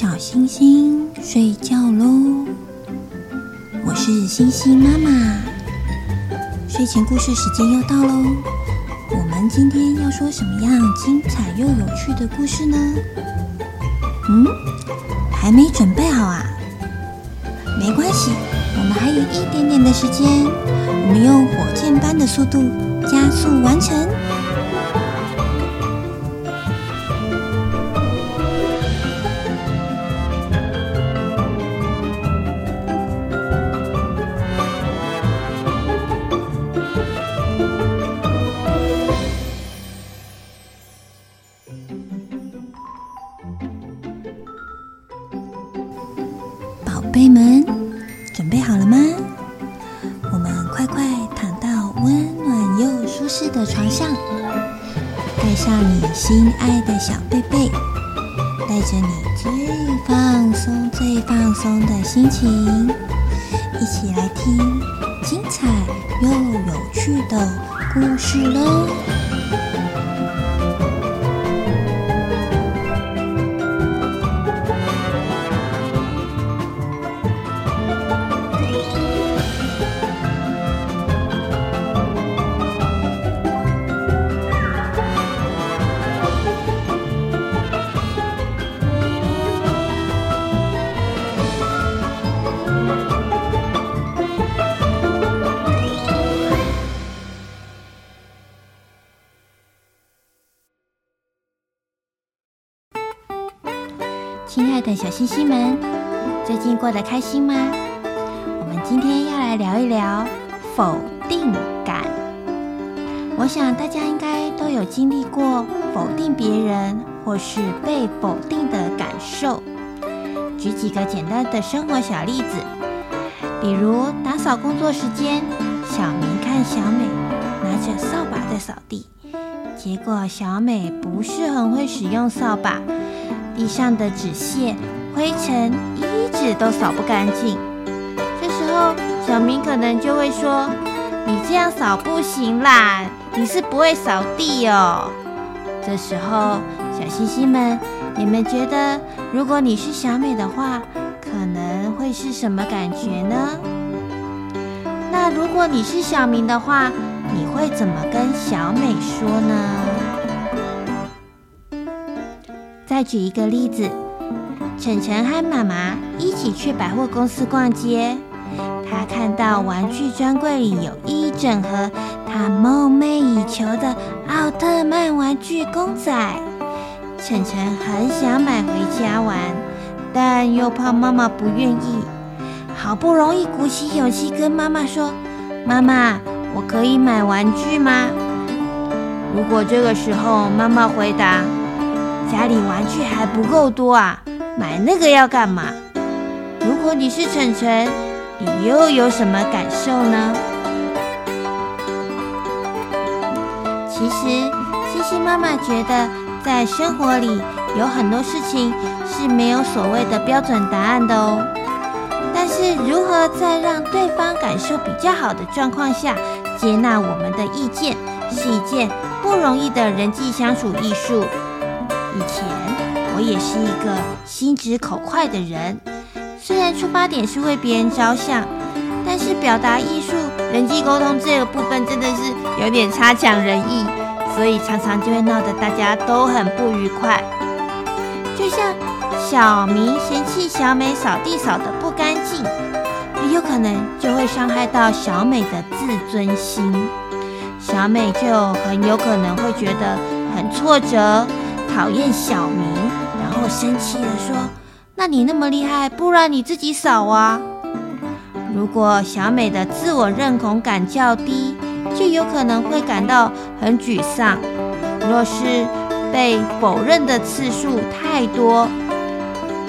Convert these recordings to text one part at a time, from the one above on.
小星星睡觉喽，我是星星妈妈。睡前故事时间又到喽，我们今天要说什么样精彩又有趣的故事呢？嗯，还没准备好啊？没关系，我们还有一点点的时间，我们用火箭般的速度加速完成。的小星星们，最近过得开心吗？我们今天要来聊一聊否定感。我想大家应该都有经历过否定别人或是被否定的感受。举几个简单的生活小例子，比如打扫工作时间，小明看小美拿着扫把在扫地，结果小美不是很会使用扫把。地上的纸屑、灰尘一直都扫不干净。这时候，小明可能就会说：“你这样扫不行啦，你是不会扫地哦。”这时候，小星星们，你们觉得，如果你是小美的话，可能会是什么感觉呢？那如果你是小明的话，你会怎么跟小美说呢？再举一个例子，晨晨和妈妈一起去百货公司逛街，他看到玩具专柜里有一整盒他梦寐以求的奥特曼玩具公仔，晨晨很想买回家玩，但又怕妈妈不愿意，好不容易鼓起勇气跟妈妈说：“妈妈，我可以买玩具吗？”如果这个时候妈妈回答，家里玩具还不够多啊，买那个要干嘛？如果你是晨晨，你又有什么感受呢？其实，星星妈妈觉得，在生活里有很多事情是没有所谓的标准答案的哦。但是，如何在让对方感受比较好的状况下接纳我们的意见，是一件不容易的人际相处艺术。以前我也是一个心直口快的人，虽然出发点是为别人着想，但是表达艺术、人际沟通这个部分真的是有点差强人意，所以常常就会闹得大家都很不愉快。就像小明嫌弃小美扫地扫得不干净，很有可能就会伤害到小美的自尊心，小美就很有可能会觉得很挫折。讨厌小明，然后生气地说：“那你那么厉害，不然你自己扫啊！”如果小美的自我认同感较低，就有可能会感到很沮丧。若是被否认的次数太多，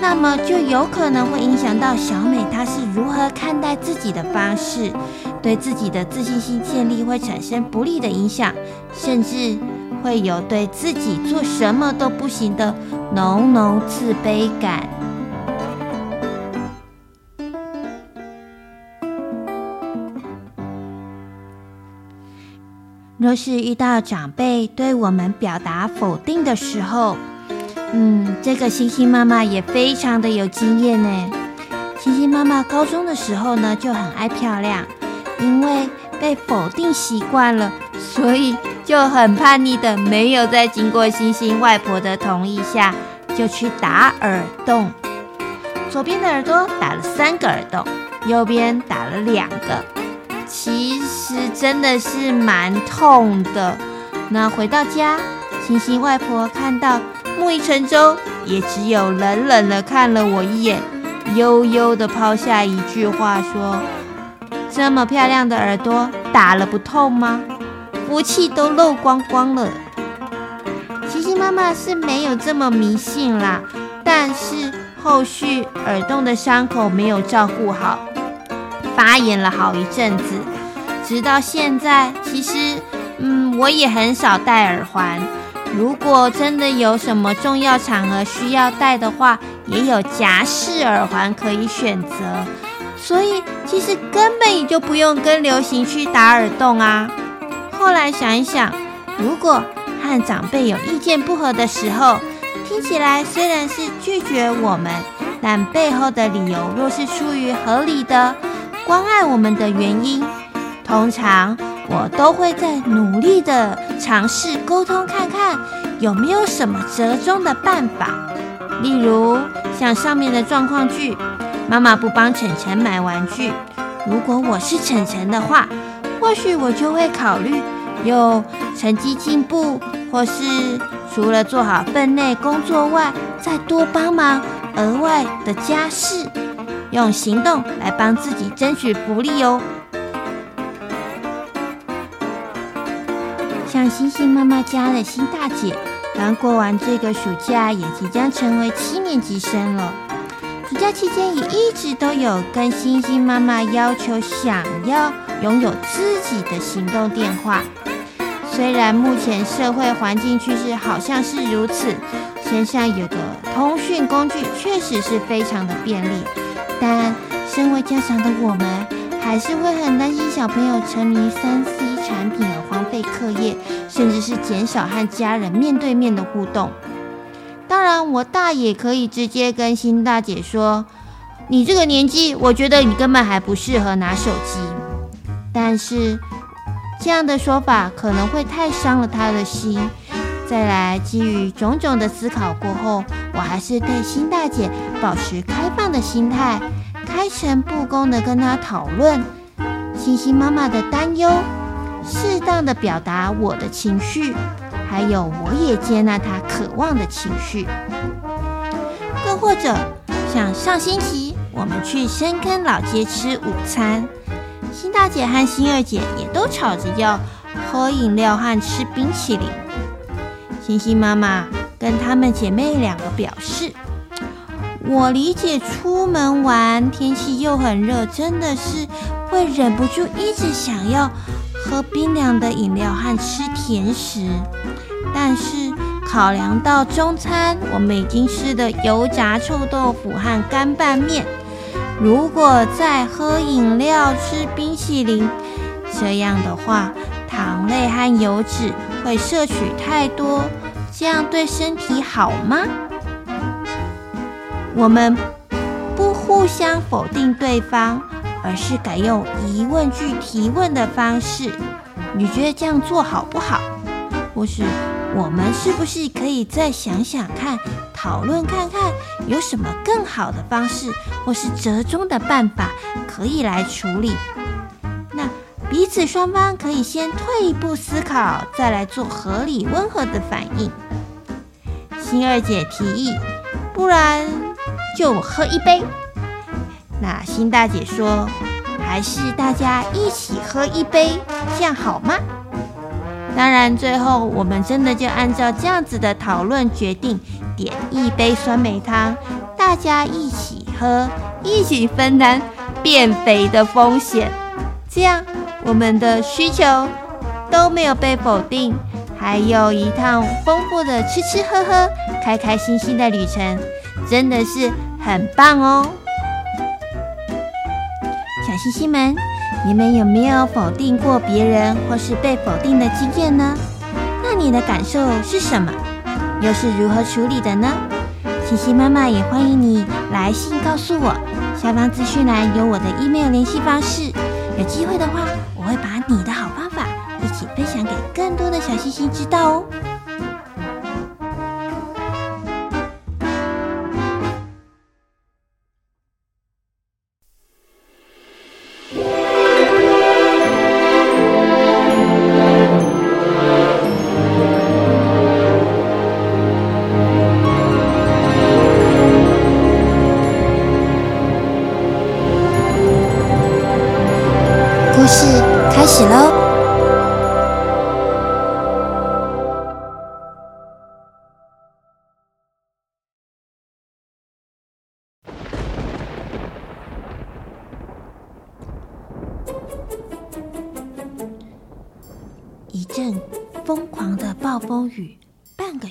那么就有可能会影响到小美她是如何看待自己的方式，对自己的自信心建立会产生不利的影响，甚至。会有对自己做什么都不行的浓浓自卑感。若是遇到长辈对我们表达否定的时候，嗯，这个星星妈妈也非常的有经验呢。星星妈妈高中的时候呢，就很爱漂亮，因为被否定习惯了，所以就很叛逆的，没有在经过星星外婆的同意下，就去打耳洞。左边的耳朵打了三个耳洞，右边打了两个，其实真的是蛮痛的。那回到家，星星外婆看到木已成舟，也只有冷冷的看了我一眼，悠悠的抛下一句话说：“这么漂亮的耳朵，打了不痛吗？福气都漏光光了。”其实妈妈是没有这么迷信啦，但是后续耳洞的伤口没有照顾好，发炎了好一阵子，直到现在，其实。嗯，我也很少戴耳环。如果真的有什么重要场合需要戴的话，也有夹式耳环可以选择。所以其实根本也就不用跟流行去打耳洞啊。后来想一想，如果和长辈有意见不合的时候，听起来虽然是拒绝我们，但背后的理由若是出于合理的关爱我们的原因，通常。我都会在努力的尝试沟通，看看有没有什么折中的办法。例如像上面的状况剧，妈妈不帮晨晨买玩具。如果我是晨晨的话，或许我就会考虑用成绩进步，或是除了做好分内工作外，再多帮忙额外的家事，用行动来帮自己争取福利哦。像星星妈妈家的新大姐，刚过完这个暑假，也即将成为七年级生了。暑假期间也一直都有跟星星妈妈要求，想要拥有自己的行动电话。虽然目前社会环境趋势好像是如此，身上有个通讯工具确实是非常的便利，但身为家长的我们，还是会很担心小朋友沉迷三 C 产品而荒废课业，甚至是减少和家人面对面的互动。当然，我大也可以直接跟新大姐说：“你这个年纪，我觉得你根本还不适合拿手机。”但是这样的说法可能会太伤了她的心。再来，基于种种的思考过后，我还是对新大姐保持开放的心态，开诚布公地跟她讨论星星妈妈的担忧。适当的表达我的情绪，还有我也接纳她渴望的情绪。更或者像上星期我们去深坑老街吃午餐，新大姐和新二姐也都吵着要喝饮料和吃冰淇淋。星星妈妈跟她们姐妹两个表示：“我理解出门玩，天气又很热，真的是会忍不住一直想要。”喝冰凉的饮料和吃甜食，但是考量到中餐我们已经吃的油炸臭豆腐和干拌面，如果再喝饮料吃冰淇淋，这样的话糖类和油脂会摄取太多，这样对身体好吗？我们不互相否定对方。而是改用疑问句提问的方式，你觉得这样做好不好？或是我们是不是可以再想想看，讨论看看有什么更好的方式，或是折中的办法可以来处理？那彼此双方可以先退一步思考，再来做合理温和的反应。新二姐提议，不然就喝一杯。那新大姐说：“还是大家一起喝一杯，这样好吗？”当然，最后我们真的就按照这样子的讨论决定，点一杯酸梅汤，大家一起喝，一起分担变肥的风险。这样，我们的需求都没有被否定，还有一趟丰富的吃吃喝喝、开开心心的旅程，真的是很棒哦。小星星们，你们有没有否定过别人或是被否定的经验呢？那你的感受是什么？又是如何处理的呢？星星妈妈也欢迎你来信告诉我。下方资讯栏有我的 email 联系方式。有机会的话，我会把你的好方法一起分享给更多的小星星知道哦。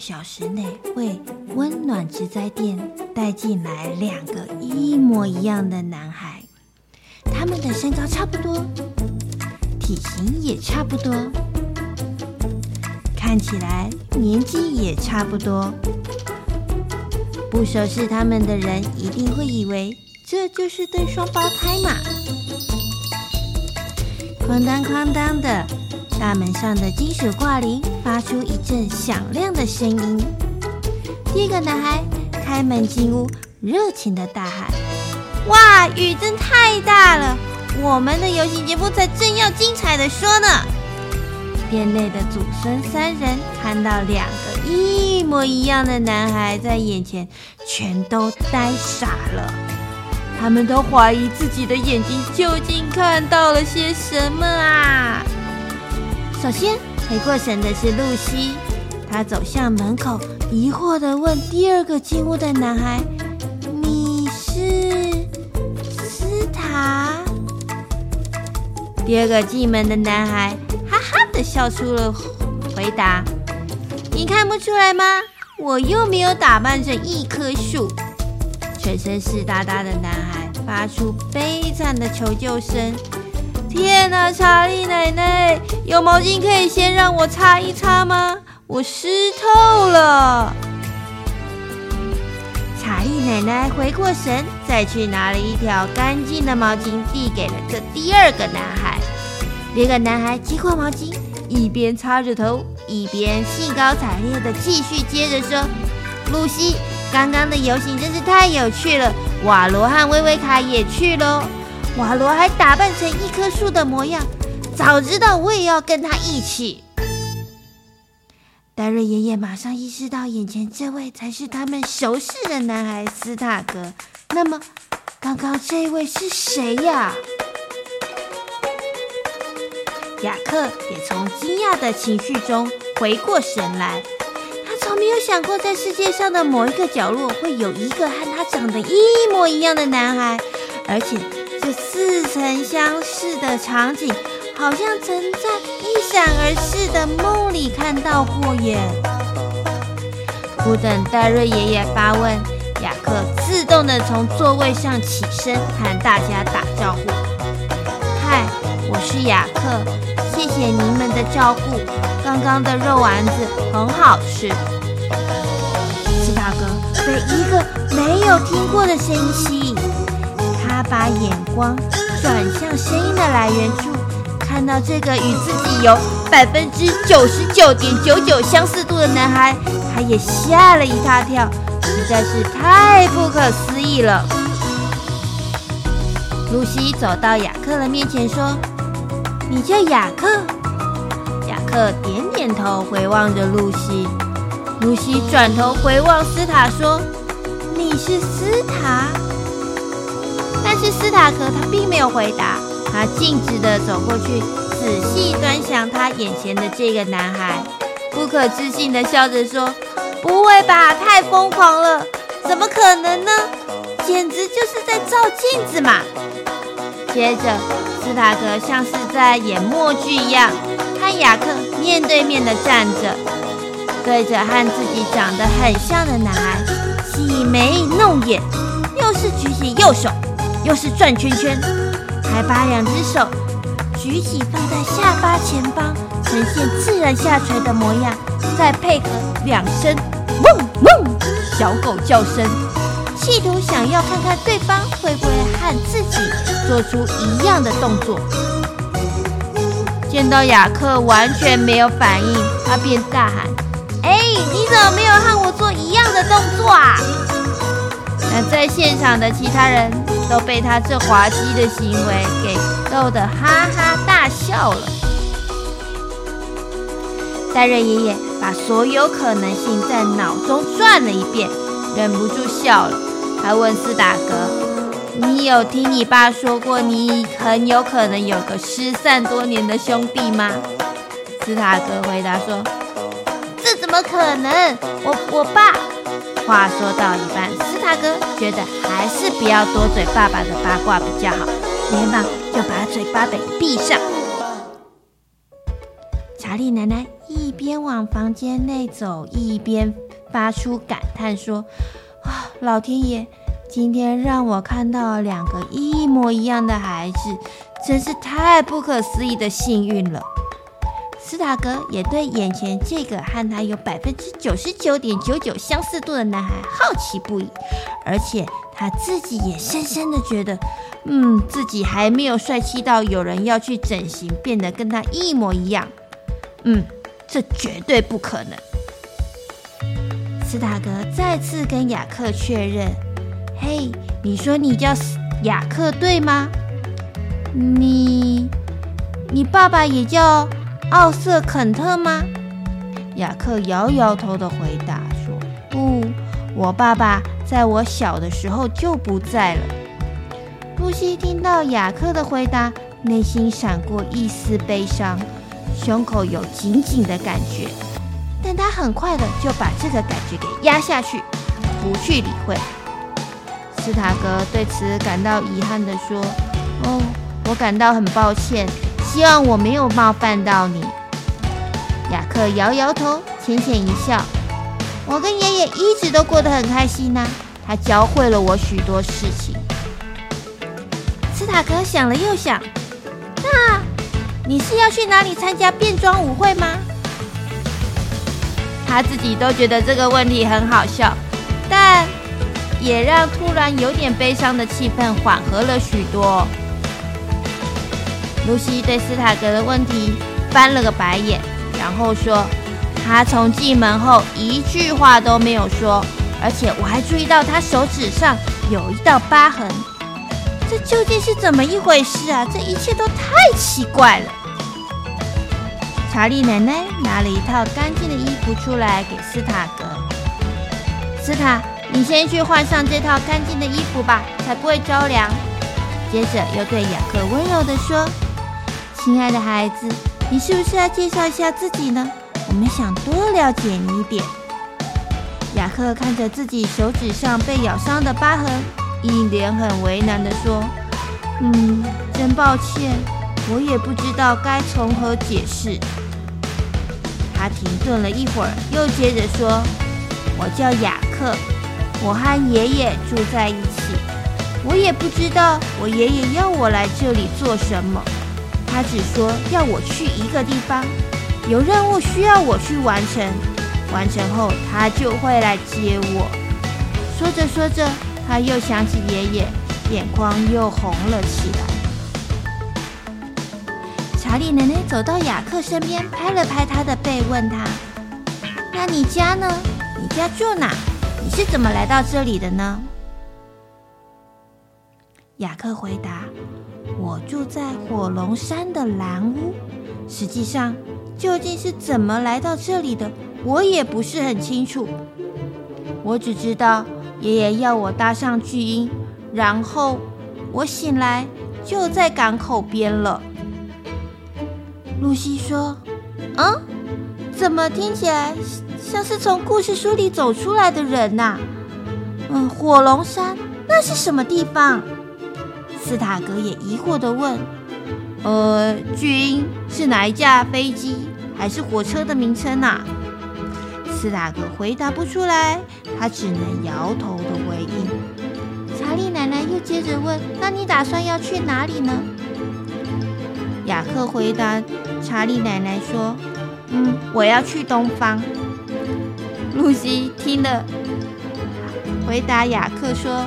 小时内为温暖植栽店带进来两个一模一样的男孩。他们的身高差不多，体型也差不多，看起来年纪也差不多。不熟悉他们的人一定会以为这就是对双胞胎嘛。哐当哐当的，大门上的金属挂铃发出一阵响亮的声音。第一个男孩开门进屋，热情的大喊。哇，雨真太大了！我们的游戏节目才正要精彩的说呢。店内的祖孙三人看到两个一模一样的男孩在眼前，全都呆傻了。他们都怀疑自己的眼睛究竟看到了些什么啊！首先回过神的是露西，她走向门口，疑惑地问第二个进屋的男孩。你是斯塔第二个进门的男孩哈哈的笑出了回答：“你看不出来吗？我又没有打扮成一棵树。”全身湿哒哒的男孩发出悲惨的求救声：“天哪，查理奶奶，有毛巾可以先让我擦一擦吗？我湿透了。”查理奶奶回过神，再去拿了一条干净的毛巾，递给了这第二个男孩。这个男孩接过毛巾，一边擦着头，一边兴高采烈地继续接着说：“露西，刚刚的游行真是太有趣了。瓦罗和薇薇卡也去喽。瓦罗还打扮成一棵树的模样，早知道我也要跟他一起。”戴瑞爷爷马上意识到，眼前这位才是他们熟识的男孩斯塔格。那么，刚刚这位是谁呀？雅克也从惊讶的情绪中回过神来。他从没有想过，在世界上的某一个角落会有一个和他长得一模一样的男孩，而且似曾相识的场景。好像曾在一闪而逝的梦里看到过耶。不等戴瑞爷爷发问，雅克自动的从座位上起身，和大家打招呼：“嗨，我是雅克，谢谢你们的照顾。刚刚的肉丸子很好吃。”斯塔格被一个没有听过的声音，把眼光转向声音的来源处。看到这个与自己有百分之九十九点九九相似度的男孩，他也吓了一大跳，实在是太不可思议了。露西走到雅克的面前说：“你叫雅克？”雅克点点头，回望着露西。露西转头回望斯塔说：“你是斯塔？”但是斯塔克他并没有回答。他径直的走过去，仔细端详他眼前的这个男孩，不可置信的笑着说：“不会吧，太疯狂了，怎么可能呢？简直就是在照镜子嘛！”接着，斯塔格像是在演默剧一样，和雅克面对面的站着，对着和自己长得很像的男孩挤眉弄眼，又是举起右手，又是转圈圈。还把两只手举起放在下巴前方，呈现自然下垂的模样，再配合两声汪汪小狗叫声，企图想要看看对方会不会和自己做出一样的动作。见到雅克完全没有反应，他便大喊：“哎，你怎么没有和我做一样的动作啊？”那在现场的其他人都被他这滑稽的行为给逗得哈哈大笑了。戴瑞爷爷把所有可能性在脑中转了一遍，忍不住笑了。他问斯塔格。你有听你爸说过，你很有可能有个失散多年的兄弟吗？斯塔格回答说：“这怎么可能？我我爸……”话说到一半，斯塔格觉得还是不要多嘴爸爸的八卦比较好，连忙就把嘴巴给闭上。查理奶奶一边往房间内走，一边发出感叹说：“啊，老天爷！”今天让我看到两个一模一样的孩子，真是太不可思议的幸运了。斯塔格也对眼前这个和他有百分之九十九点九九相似度的男孩好奇不已，而且他自己也深深的觉得，嗯，自己还没有帅气到有人要去整形变得跟他一模一样。嗯，这绝对不可能。斯塔格再次跟雅克确认。嘿，你说你叫雅克对吗？你，你爸爸也叫奥瑟肯特吗？雅克摇摇头的回答说：“不，我爸爸在我小的时候就不在了。”露西听到雅克的回答，内心闪过一丝悲伤，胸口有紧紧的感觉，但她很快的就把这个感觉给压下去，不去理会。斯塔格对此感到遗憾地说：“哦，我感到很抱歉，希望我没有冒犯到你。”雅克摇摇头，浅浅一笑：“我跟爷爷一直都过得很开心呢，他教会了我许多事情。”斯塔克想了又想：“那你是要去哪里参加变装舞会吗？”他自己都觉得这个问题很好笑，但……也让突然有点悲伤的气氛缓和了许多。露西对斯塔格的问题翻了个白眼，然后说：“他从进门后一句话都没有说，而且我还注意到他手指上有一道疤痕。这究竟是怎么一回事啊？这一切都太奇怪了。”查理奶奶拿了一套干净的衣服出来给斯塔格，斯塔。你先去换上这套干净的衣服吧，才不会着凉。接着又对雅克温柔地说：“亲爱的孩子，你是不是要介绍一下自己呢？我们想多了解你一点。”雅克看着自己手指上被咬伤的疤痕，一脸很为难地说：“嗯，真抱歉，我也不知道该从何解释。”他停顿了一会儿，又接着说：“我叫雅克。”我和爷爷住在一起，我也不知道我爷爷要我来这里做什么。他只说要我去一个地方，有任务需要我去完成，完成后他就会来接我。说着说着，他又想起爷爷，眼眶又红了起来。查理奶奶走到雅克身边，拍了拍他的背，问他：“那你家呢？你家住哪？”你是怎么来到这里的呢？雅克回答：“我住在火龙山的蓝屋。实际上，究竟是怎么来到这里的，我也不是很清楚。我只知道爷爷要我搭上巨鹰，然后我醒来就在港口边了。”露西说：“嗯，怎么听起来？”像是从故事书里走出来的人呐、嗯，火龙山那是什么地方？斯塔格也疑惑地问。呃，军是哪一架飞机还是火车的名称啊？斯塔格回答不出来，他只能摇头的回应。查理奶奶又接着问：“那你打算要去哪里呢？”雅克回答查理奶奶说：“嗯，我要去东方。”露西听了，回答雅克说：“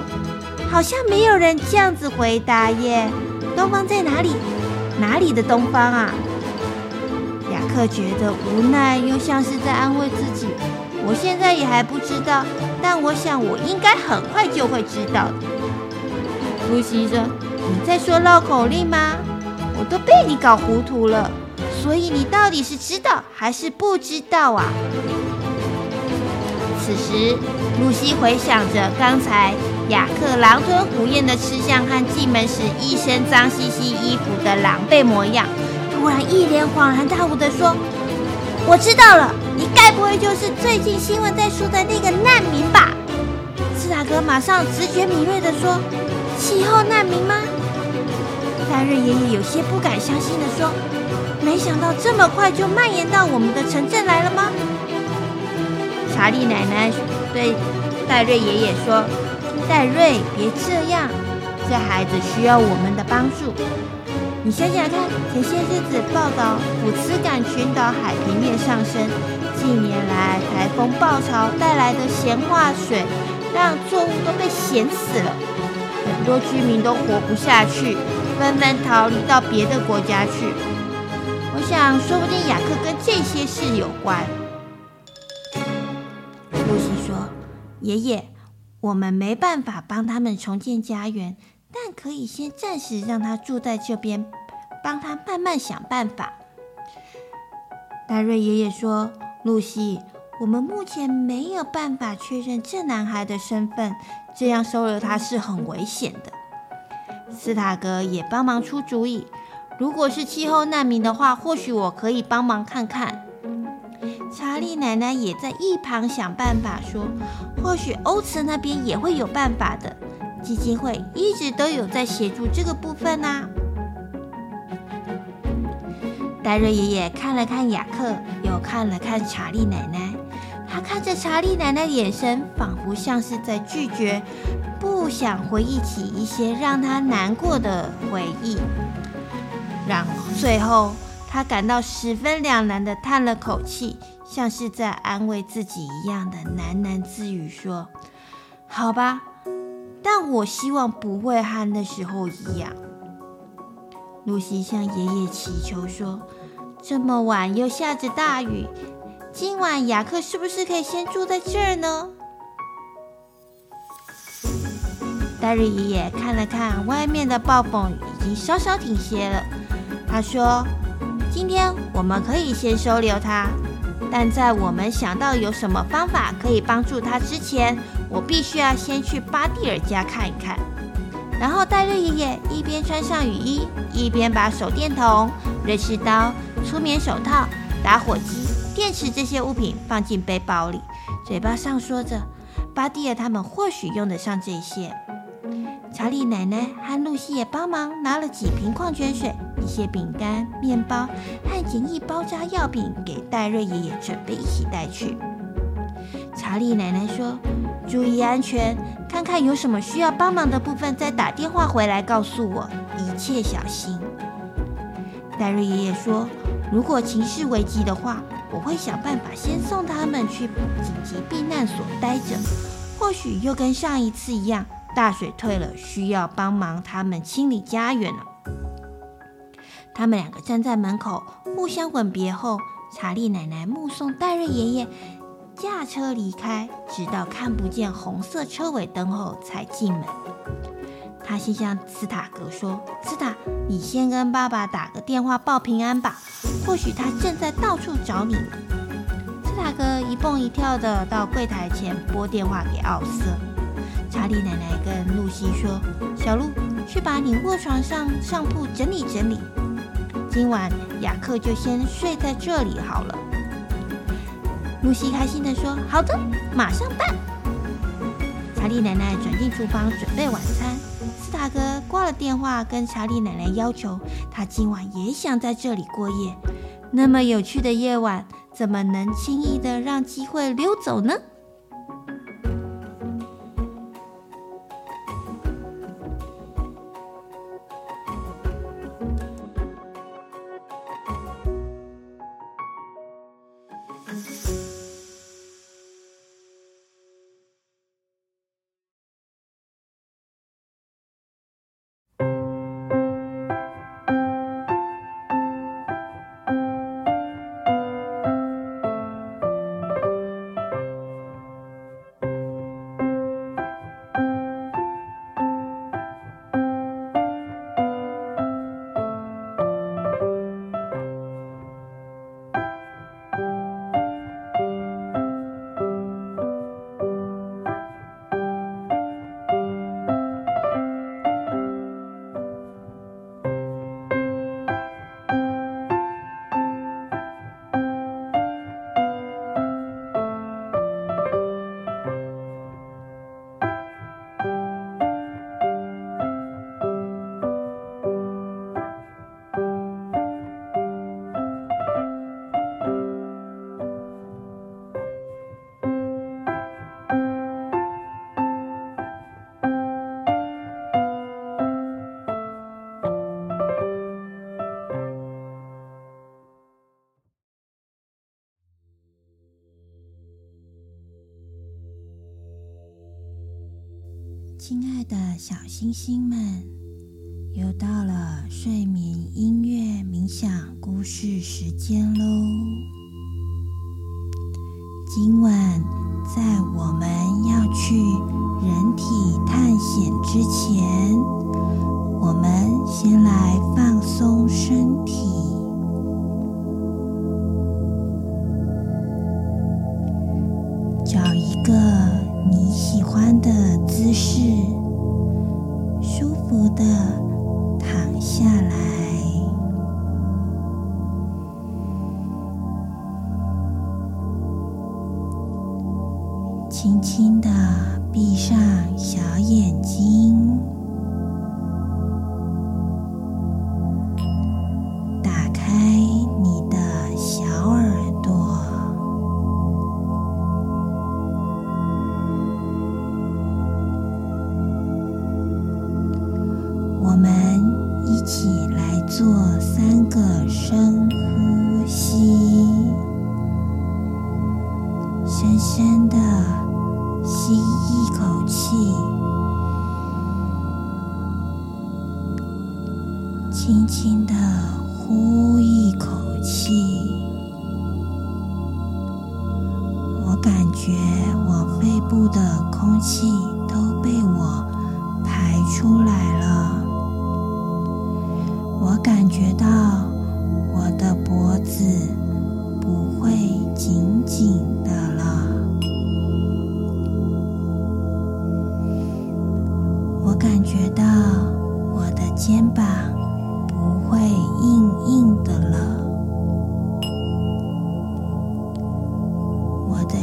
好像没有人这样子回答耶。东方在哪里？哪里的东方啊？”雅克觉得无奈，又像是在安慰自己：“我现在也还不知道，但我想我应该很快就会知道的。”露西说：“你在说绕口令吗？我都被你搞糊涂了。所以你到底是知道还是不知道啊？”此时，露西回想着刚才雅克狼吞虎咽的吃相和进门时一身脏兮兮衣服的狼狈模样，突然一脸恍然大悟地说：“我知道了，你该不会就是最近新闻在说的那个难民吧？”斯塔格马上直觉敏锐地说：“气候难民吗？”戴瑞爷爷有些不敢相信地说：“没想到这么快就蔓延到我们的城镇来了吗？”查理奶奶对戴瑞爷爷说：“戴瑞，别这样，这孩子需要我们的帮助。你想想看，前些日子报道普茨港群岛海平面上升，近年来台风暴潮带来的咸化水，让作物都被咸死了，很多居民都活不下去，纷纷逃离到别的国家去。我想，说不定雅克跟这些事有关。”露西说爷爷，我们没办法帮他们重建家园，但可以先暂时让他住在这边，帮他慢慢想办法。戴瑞爷爷说：“露西，我们目前没有办法确认这男孩的身份，这样收留他是很危险的。”斯塔格也帮忙出主意：“如果是气候难民的话，或许我可以帮忙看看。”查莉奶奶也在一旁想办法说：“或许欧茨那边也会有办法的，基金会一直都有在协助这个部分呐、啊。”戴瑞爷爷看了看雅克，又看了看查莉奶奶，他看着查莉奶奶的眼神，仿佛像是在拒绝，不想回忆起一些让他难过的回忆。然后最后，他感到十分两难的叹了口气。像是在安慰自己一样的喃喃自语说：“好吧，但我希望不会和那时候一样。”露西向爷爷祈求说：“这么晚又下着大雨，今晚雅克是不是可以先住在这儿呢？”戴瑞爷爷看了看外面的暴风雨，已经稍稍停歇了。他说：“今天我们可以先收留他。”但在我们想到有什么方法可以帮助他之前，我必须要先去巴蒂尔家看一看。然后戴瑞爷爷一边穿上雨衣，一边把手电筒、瑞士刀、粗棉手套、打火机、电池这些物品放进背包里，嘴巴上说着：“巴蒂尔他们或许用得上这些。”查理奶奶和露西也帮忙拿了几瓶矿泉水、一些饼干、面包和简易包扎药品给戴瑞爷爷准备一起带去。查理奶奶说：“注意安全，看看有什么需要帮忙的部分，再打电话回来告诉我，一切小心。”戴瑞爷爷说：“如果情势危急的话，我会想办法先送他们去紧急避难所待着，或许又跟上一次一样。”大水退了，需要帮忙他们清理家园了。他们两个站在门口，互相吻别后，查理奶奶目送戴瑞爷爷驾车离开，直到看不见红色车尾灯后才进门。他先向斯塔格说：“斯塔，你先跟爸爸打个电话报平安吧，或许他正在到处找你。”斯塔格一蹦一跳的到柜台前拨电话给奥斯。查理奶奶跟露西说：“小露，去把你卧床上上铺整理整理。今晚雅克就先睡在这里好了。”露西开心地说：“好的，马上办。”查理奶奶转进厨房准备晚餐。斯塔格挂了电话，跟查理奶奶要求他今晚也想在这里过夜。那么有趣的夜晚，怎么能轻易的让机会溜走呢？小星星们又到了睡眠音乐冥想故事时间喽。今晚在我们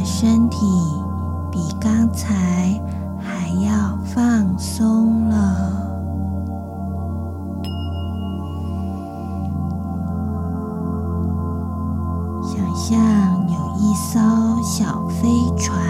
身体比刚才还要放松了。想象有一艘小飞船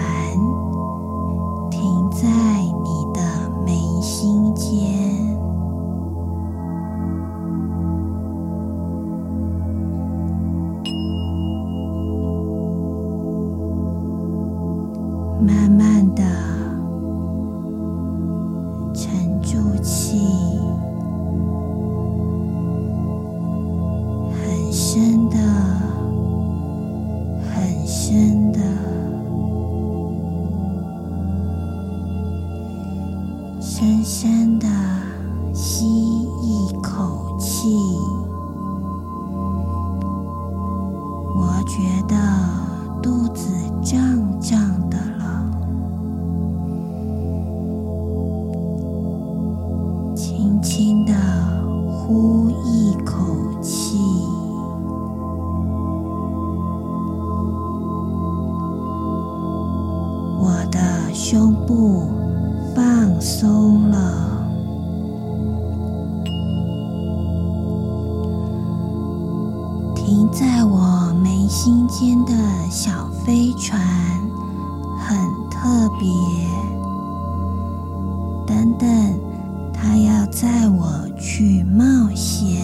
我去冒险。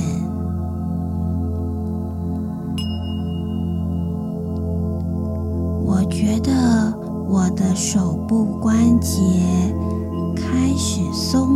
我觉得我的手部关节开始松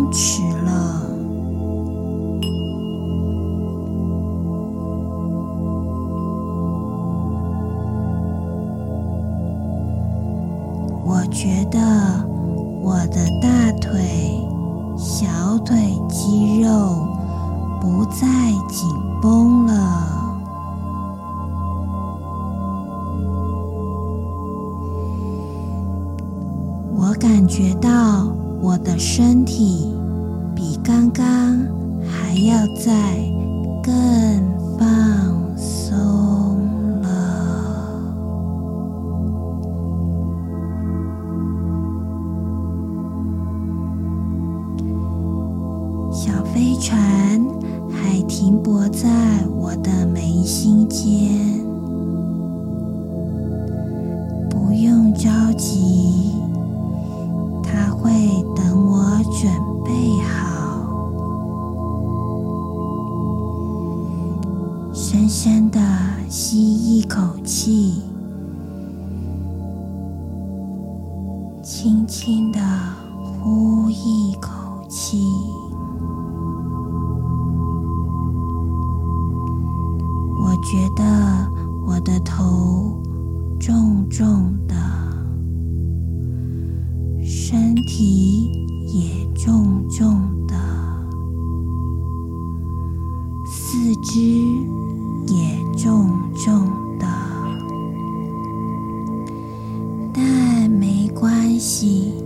身体也重重的四肢也重重的但没关系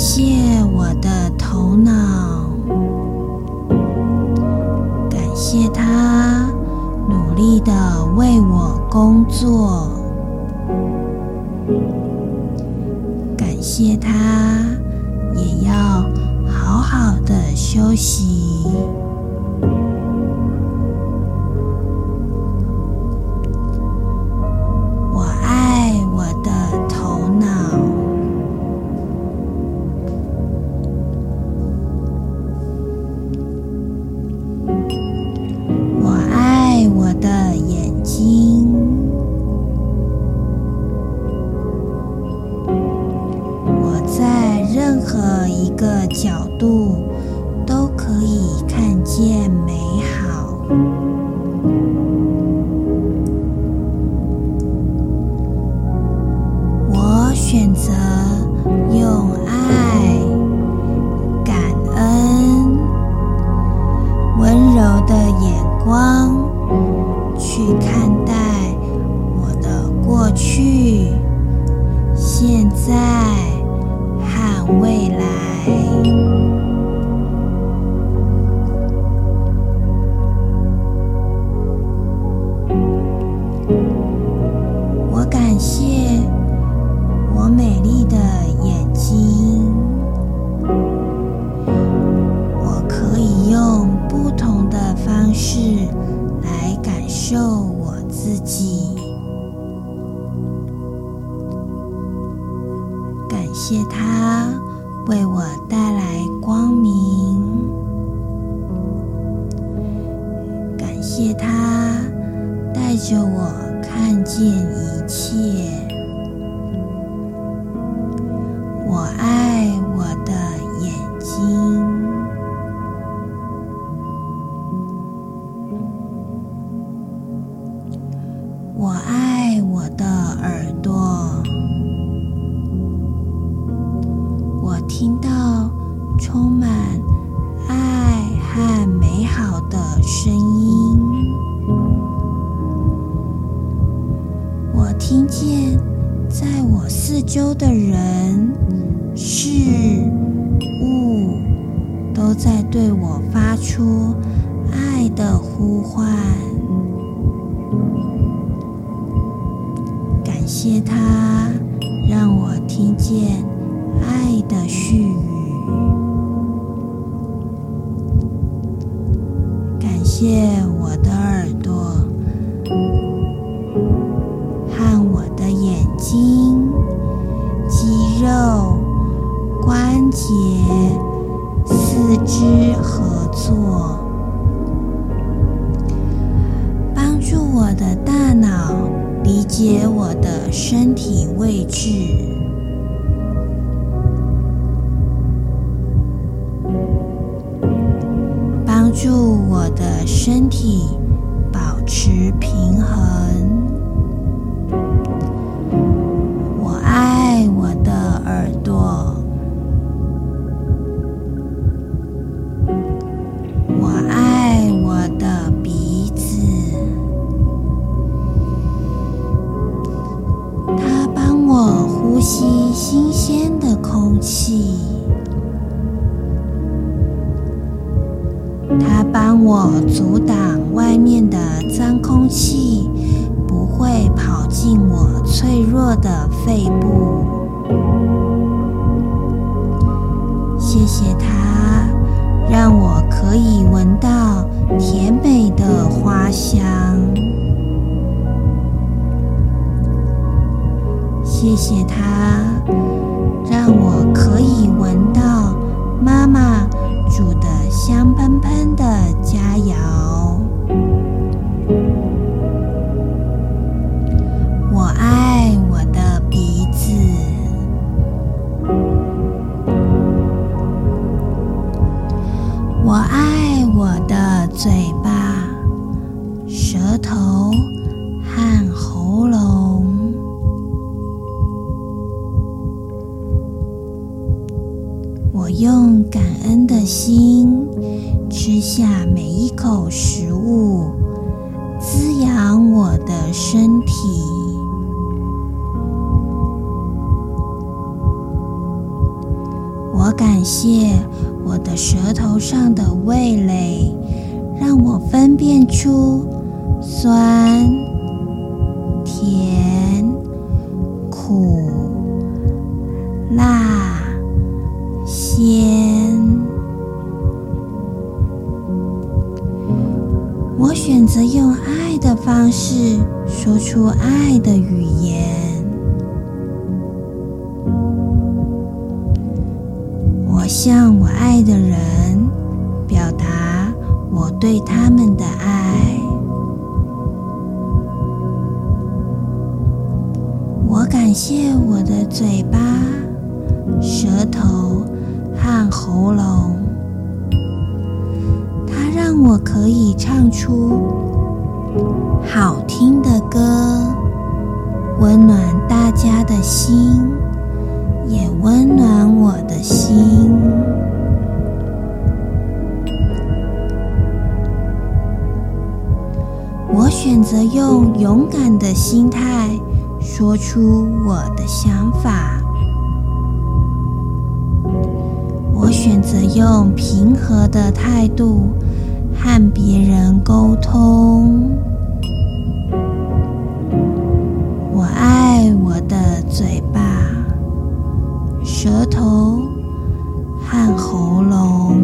谢我的头脑感谢他努力的为我工作感谢他也要好好的休息。自己感谢他为我带来光明，感谢他带着我看见一切。助我的身体保持平衡。我感谢我的舌头上的味蕾，让我分辨出酸、甜、苦、辣、鲜。我选择用爱的方式说出爱的语言。向我爱的人表达我对他们的爱。我感谢我的嘴巴、舌头和喉咙。它让我可以唱出好听的歌，温暖大家的心，也温暖我的心。我选择用勇敢的心态说出我的想法。我选择用平和的态度。和别人沟通。我爱我的嘴巴、舌头和喉咙。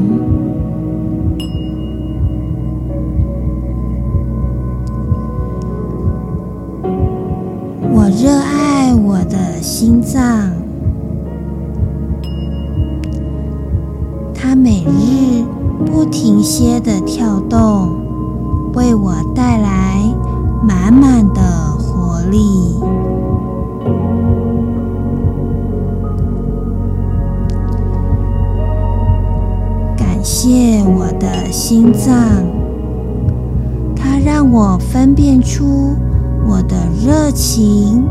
我热爱我的心脏，它每日。不停歇的跳动，心脏，它让我分辨出我的热情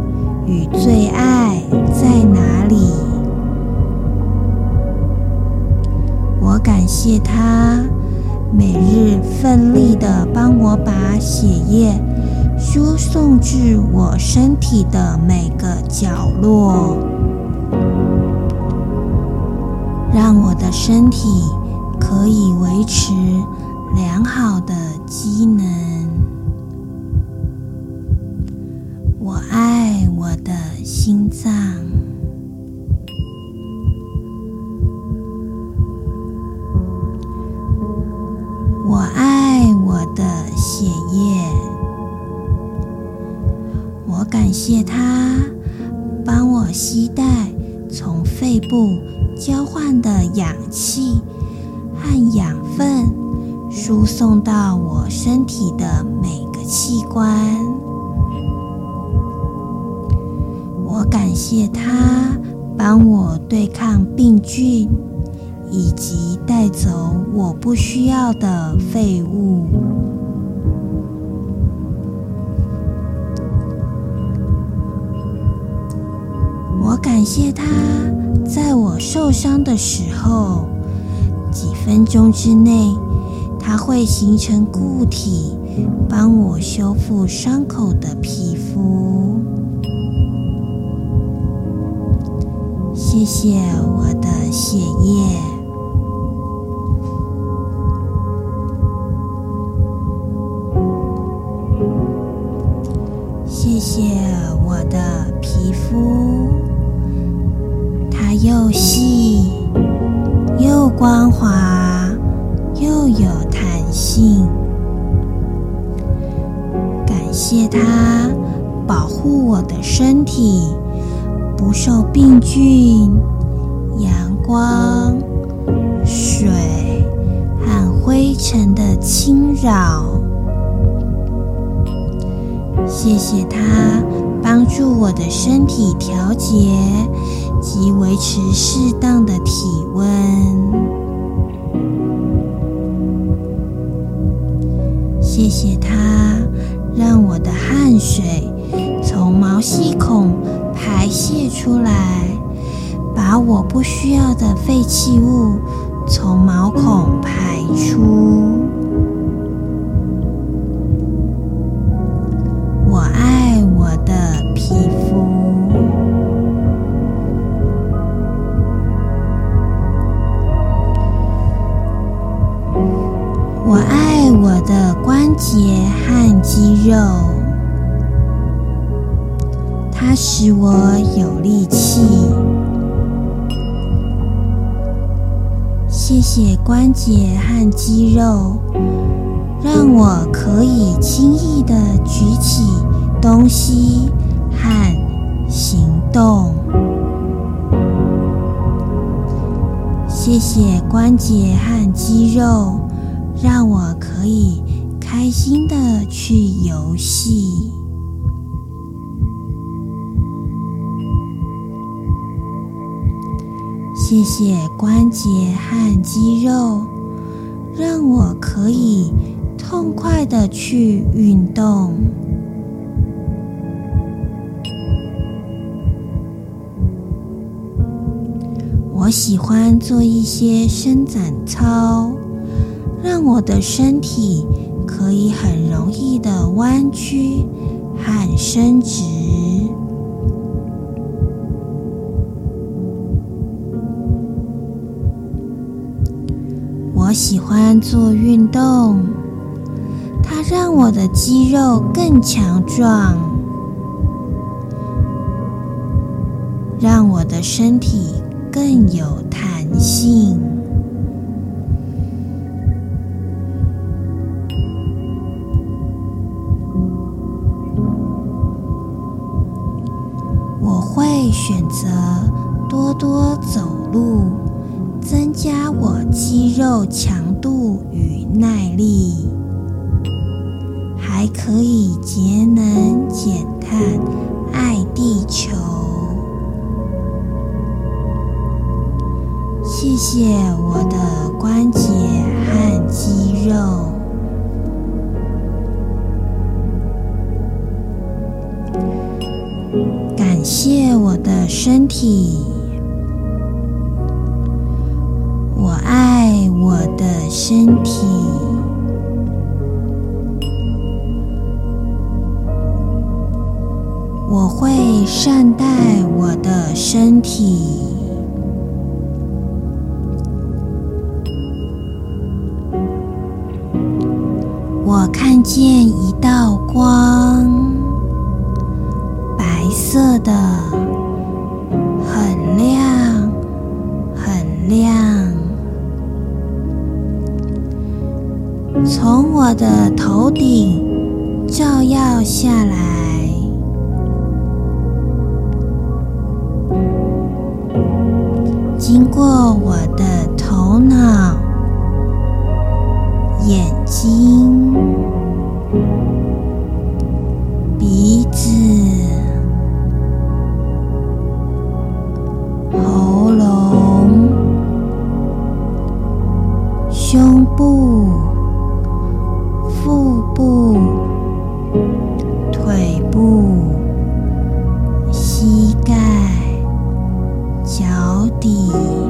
与最爱在哪里。我感谢他每日奋力地帮我把血液输送至我身体的每个角落，让我的身体可以维持良好的机能。我爱我的心脏。我爱我的血液，我感谢它帮我携带从肺部交换的氧气养分，输送到我身体的每个器官。我感谢它帮我对抗病菌，以及带走我不需要的废物。我感谢他在我受伤的时候，几分钟之内。它会形成固体，帮我修复伤口的皮肤。谢谢我的血液，谢谢我的皮肤，它又细又光滑，又有弹。性，感谢它保护我的身体不受病菌、阳光、水和灰尘的侵扰。谢谢它帮助我的身体调节及维持适当的体温。谢谢它，让我的汗水从毛细孔排泄出来，把我不需要的废弃物从毛孔排出。肌肉，它使我有力气。谢谢关节和肌肉，让我可以轻易的举起东西和行动。谢谢关节和肌肉，让我可以。开心的去游戏。谢谢关节和肌肉，让我可以痛快的去运动。我喜欢做一些伸展操，让我的身体。可以很容易的弯曲和伸直。我喜欢做运动，它让我的肌肉更强壮，让我的身体更有弹性。会选择多多走路，增加我肌肉强度与耐力，还可以节能减碳，爱地球。谢谢我的关节和肌肉。谢我的身体，我爱我的身体，我会善待我的身体。我看见一道光。胸部腹部腿部膝盖脚底。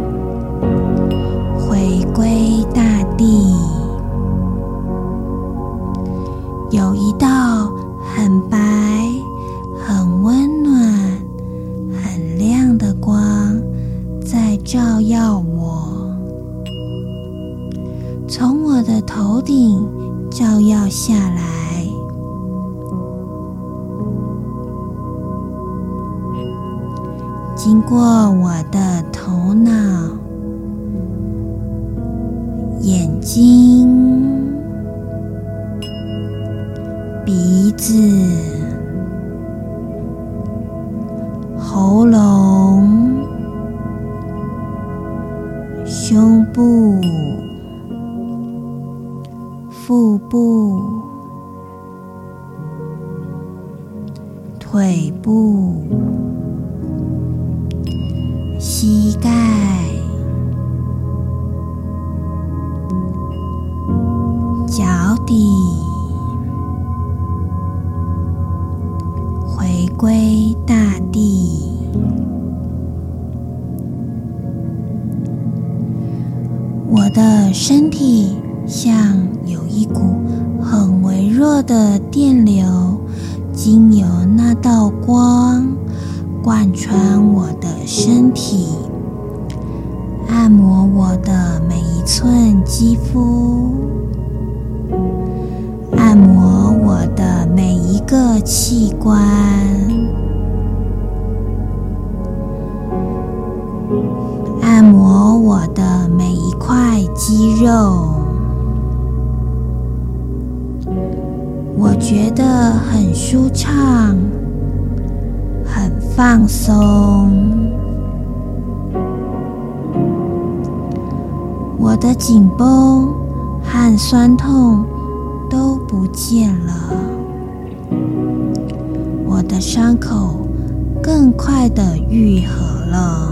贯穿我的身体，按摩我的每一寸肌肤，按摩我的每一个器官，按摩我的每一块肌肉，我觉得很舒畅，放松。我的紧绷和酸痛都不见了，我的伤口更快地愈合了。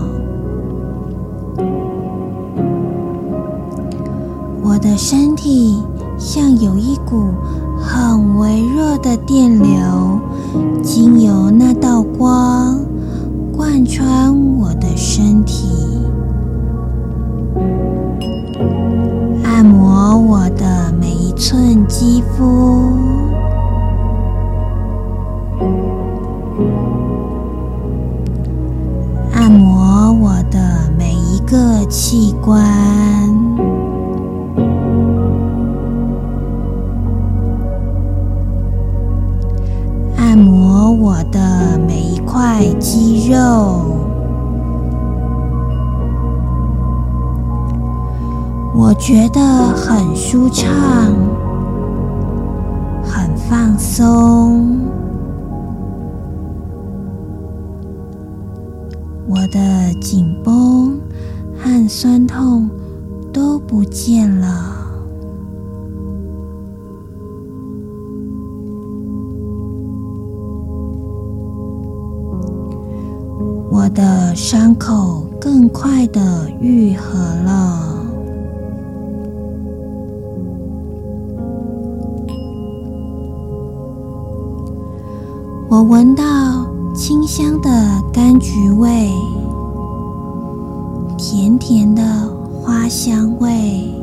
我的身体像有一股很微弱的电流，经由那道光贯穿我的身体，按摩我的每一寸肌肤，舒畅，很放松，我的紧绷和酸痛都不见了。我的伤口更快地愈合了。闻到清香的柑橘味，甜甜的花香味。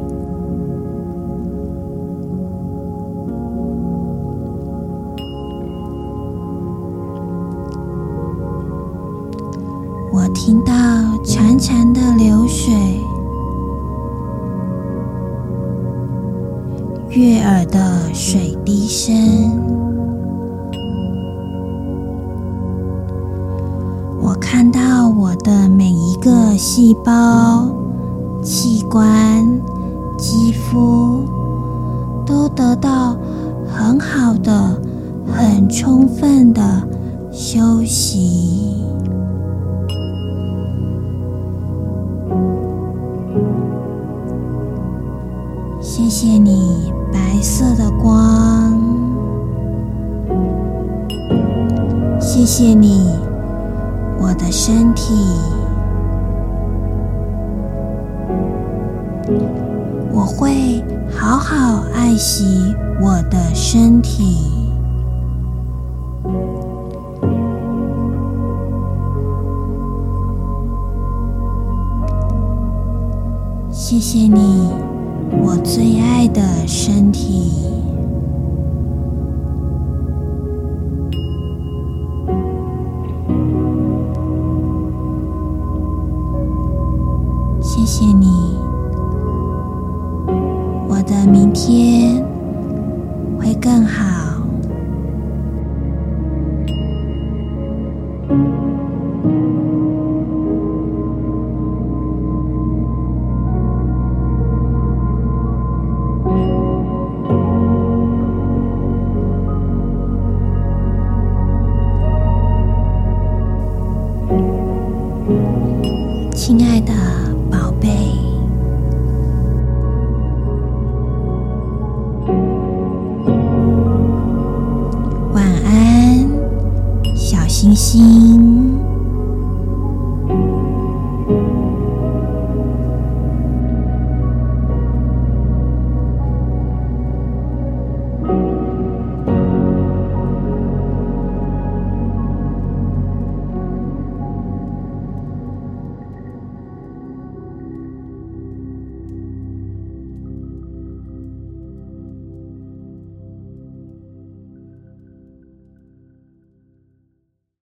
我听到潺潺的流水，悦耳的水滴声。各细胞、器官、肌肤都得到很好的、很充分的休息。谢谢你，白色的光。谢谢你，我的身体。我会好好爱惜我的身体。谢谢你。我最爱的身体，